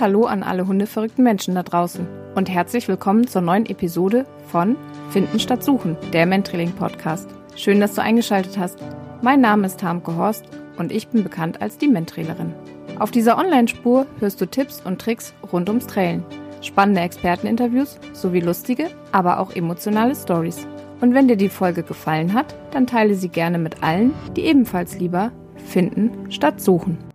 Hallo an alle hundeverrückten Menschen da draußen und herzlich willkommen zur neuen Episode von Finden statt Suchen, der Mentrailing Podcast. Schön, dass du eingeschaltet hast. Mein Name ist Harmke Horst und ich bin bekannt als die Mentrailerin. Auf dieser Online-Spur hörst du Tipps und Tricks rund ums Trailen, spannende Experteninterviews sowie lustige, aber auch emotionale Stories. Und wenn dir die Folge gefallen hat, dann teile sie gerne mit allen, die ebenfalls lieber finden statt suchen.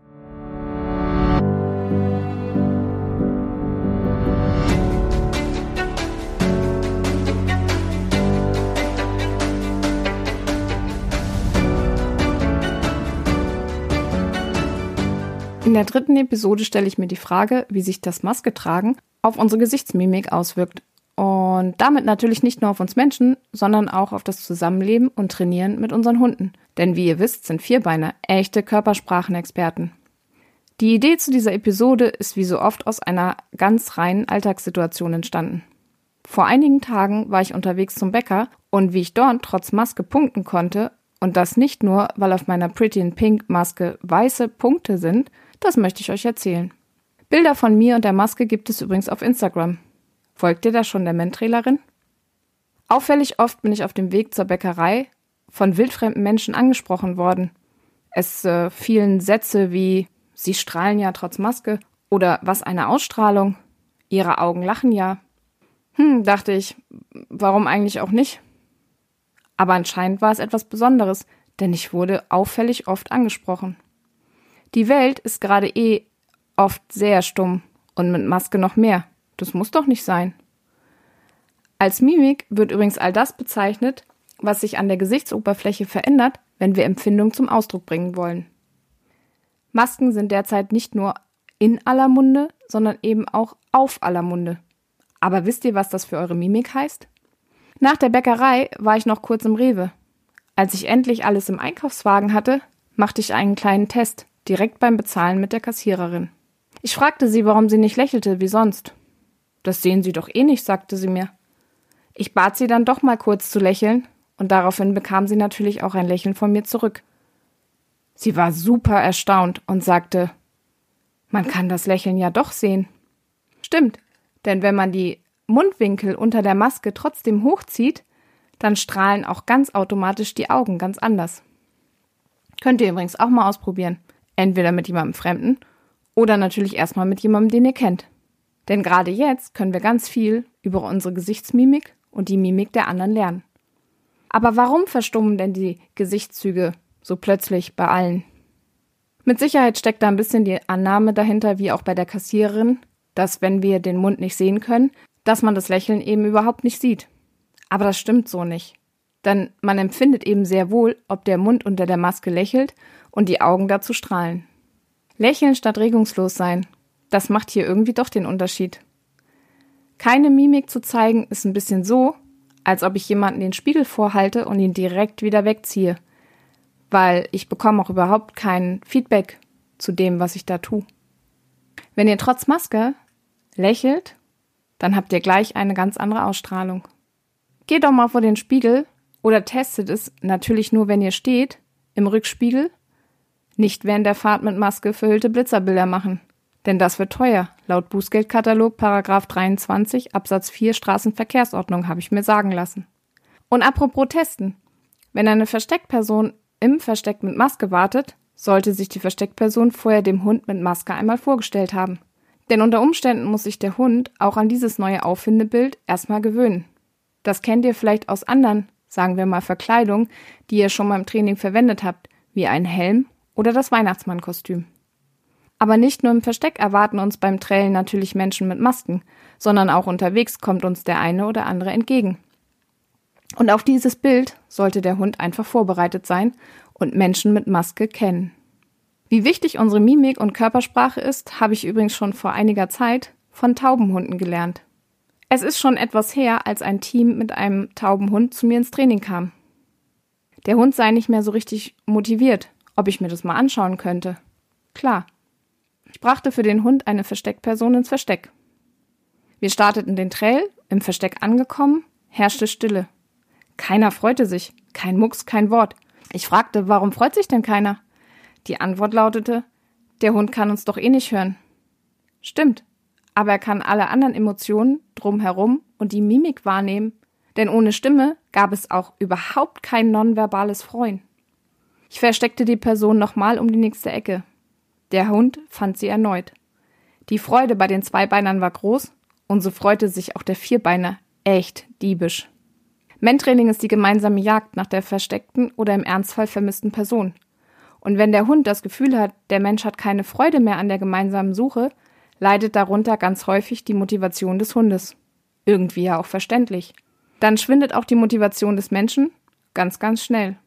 In der dritten Episode stelle ich mir die Frage, wie sich das Masketragen auf unsere Gesichtsmimik auswirkt. Und damit natürlich nicht nur auf uns Menschen, sondern auch auf das Zusammenleben und Trainieren mit unseren Hunden. Denn wie ihr wisst, sind Vierbeiner echte Körpersprachenexperten. Die Idee zu dieser Episode ist wie so oft aus einer ganz reinen Alltagssituation entstanden. Vor einigen Tagen war ich unterwegs zum Bäcker und wie ich dort trotz Maske punkten konnte, und das nicht nur, weil auf meiner Pretty in Pink Maske weiße Punkte sind, das möchte ich euch erzählen. Bilder von mir und der Maske gibt es übrigens auf Instagram. Folgt ihr da schon der Mentrailerin? Auffällig oft bin ich auf dem Weg zur Bäckerei von wildfremden Menschen angesprochen worden. Es äh, fielen Sätze wie Sie strahlen ja trotz Maske oder was eine Ausstrahlung. Ihre Augen lachen ja. Hm, dachte ich, warum eigentlich auch nicht? Aber anscheinend war es etwas Besonderes, denn ich wurde auffällig oft angesprochen. Die Welt ist gerade eh oft sehr stumm und mit Maske noch mehr. Das muss doch nicht sein. Als Mimik wird übrigens all das bezeichnet, was sich an der Gesichtsoberfläche verändert, wenn wir Empfindung zum Ausdruck bringen wollen. Masken sind derzeit nicht nur in aller Munde, sondern eben auch auf aller Munde. Aber wisst ihr, was das für eure Mimik heißt? Nach der Bäckerei war ich noch kurz im Rewe. Als ich endlich alles im Einkaufswagen hatte, machte ich einen kleinen Test direkt beim Bezahlen mit der Kassiererin. Ich fragte sie, warum sie nicht lächelte wie sonst. Das sehen Sie doch eh nicht, sagte sie mir. Ich bat sie dann doch mal kurz zu lächeln, und daraufhin bekam sie natürlich auch ein Lächeln von mir zurück. Sie war super erstaunt und sagte, man kann das Lächeln ja doch sehen. Stimmt, denn wenn man die Mundwinkel unter der Maske trotzdem hochzieht, dann strahlen auch ganz automatisch die Augen ganz anders. Könnt ihr übrigens auch mal ausprobieren. Entweder mit jemandem Fremden oder natürlich erstmal mit jemandem, den ihr kennt. Denn gerade jetzt können wir ganz viel über unsere Gesichtsmimik und die Mimik der anderen lernen. Aber warum verstummen denn die Gesichtszüge so plötzlich bei allen? Mit Sicherheit steckt da ein bisschen die Annahme dahinter, wie auch bei der Kassiererin, dass wenn wir den Mund nicht sehen können, dass man das Lächeln eben überhaupt nicht sieht. Aber das stimmt so nicht. Denn man empfindet eben sehr wohl, ob der Mund unter der Maske lächelt und die Augen dazu strahlen. Lächeln statt regungslos sein, das macht hier irgendwie doch den Unterschied. Keine Mimik zu zeigen ist ein bisschen so, als ob ich jemanden den Spiegel vorhalte und ihn direkt wieder wegziehe, weil ich bekomme auch überhaupt kein Feedback zu dem, was ich da tue. Wenn ihr trotz Maske lächelt, dann habt ihr gleich eine ganz andere Ausstrahlung. Geht doch mal vor den Spiegel oder testet es natürlich nur, wenn ihr steht, im Rückspiegel nicht während der Fahrt mit Maske verhüllte Blitzerbilder machen. Denn das wird teuer. Laut Bußgeldkatalog Paragraph 23 Absatz 4 Straßenverkehrsordnung habe ich mir sagen lassen. Und apropos testen. Wenn eine Versteckperson im Versteck mit Maske wartet, sollte sich die Versteckperson vorher dem Hund mit Maske einmal vorgestellt haben. Denn unter Umständen muss sich der Hund auch an dieses neue Auffindebild erstmal gewöhnen. Das kennt ihr vielleicht aus anderen, sagen wir mal Verkleidungen, die ihr schon mal im Training verwendet habt, wie ein Helm oder das Weihnachtsmannkostüm. Aber nicht nur im Versteck erwarten uns beim Trailen natürlich Menschen mit Masken, sondern auch unterwegs kommt uns der eine oder andere entgegen. Und auf dieses Bild sollte der Hund einfach vorbereitet sein und Menschen mit Maske kennen. Wie wichtig unsere Mimik und Körpersprache ist, habe ich übrigens schon vor einiger Zeit von Taubenhunden gelernt. Es ist schon etwas her, als ein Team mit einem Taubenhund zu mir ins Training kam. Der Hund sei nicht mehr so richtig motiviert, ob ich mir das mal anschauen könnte. Klar. Ich brachte für den Hund eine Versteckperson ins Versteck. Wir starteten den Trail, im Versteck angekommen, herrschte Stille. Keiner freute sich, kein Mucks, kein Wort. Ich fragte, warum freut sich denn keiner? Die Antwort lautete, der Hund kann uns doch eh nicht hören. Stimmt, aber er kann alle anderen Emotionen drumherum und die Mimik wahrnehmen, denn ohne Stimme gab es auch überhaupt kein nonverbales Freuen. Ich versteckte die Person nochmal um die nächste Ecke. Der Hund fand sie erneut. Die Freude bei den Zweibeinern war groß und so freute sich auch der Vierbeiner echt diebisch. Mentrailing ist die gemeinsame Jagd nach der versteckten oder im Ernstfall vermissten Person. Und wenn der Hund das Gefühl hat, der Mensch hat keine Freude mehr an der gemeinsamen Suche, leidet darunter ganz häufig die Motivation des Hundes. Irgendwie ja auch verständlich. Dann schwindet auch die Motivation des Menschen ganz, ganz schnell.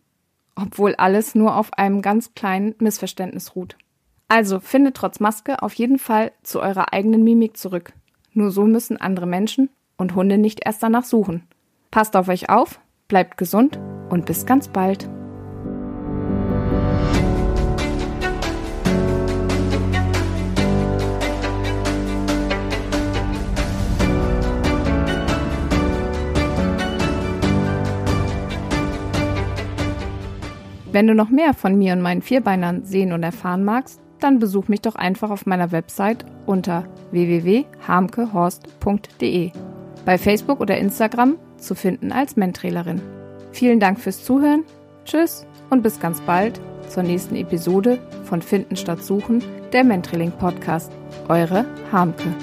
Obwohl alles nur auf einem ganz kleinen Missverständnis ruht. Also findet trotz Maske auf jeden Fall zu eurer eigenen Mimik zurück. Nur so müssen andere Menschen und Hunde nicht erst danach suchen. Passt auf euch auf, bleibt gesund und bis ganz bald. Wenn du noch mehr von mir und meinen Vierbeinern sehen und erfahren magst, dann besuch mich doch einfach auf meiner Website unter www.harmkehorst.de. Bei Facebook oder Instagram zu finden als Mentrailerin. Vielen Dank fürs Zuhören, tschüss und bis ganz bald zur nächsten Episode von Finden statt Suchen, der Mentrailing Podcast. Eure Harmke.